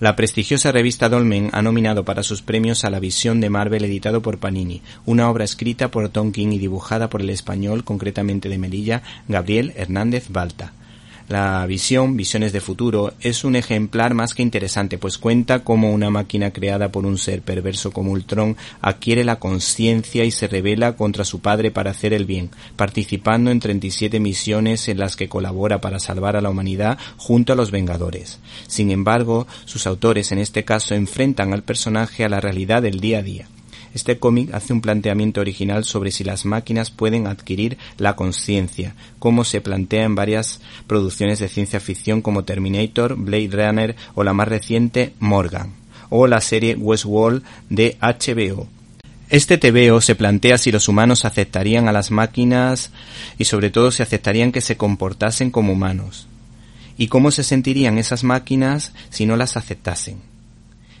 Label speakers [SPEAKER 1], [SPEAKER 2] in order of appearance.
[SPEAKER 1] La prestigiosa revista Dolmen ha nominado para sus premios a La visión de Marvel editado por Panini, una obra escrita por Tom King y dibujada por el español, concretamente de Melilla, Gabriel Hernández Balta. La visión, Visiones de Futuro, es un ejemplar más que interesante, pues cuenta cómo una máquina creada por un ser perverso como Ultron adquiere la conciencia y se revela contra su padre para hacer el bien, participando en 37 misiones en las que colabora para salvar a la humanidad junto a los Vengadores. Sin embargo, sus autores en este caso enfrentan al personaje a la realidad del día a día. Este cómic hace un planteamiento original sobre si las máquinas pueden adquirir la conciencia, como se plantea en varias producciones de ciencia ficción como Terminator, Blade Runner o la más reciente Morgan, o la serie Westworld de HBO. Este TVO se plantea si los humanos aceptarían a las máquinas y sobre todo si aceptarían que se comportasen como humanos. ¿Y cómo se sentirían esas máquinas si no las aceptasen?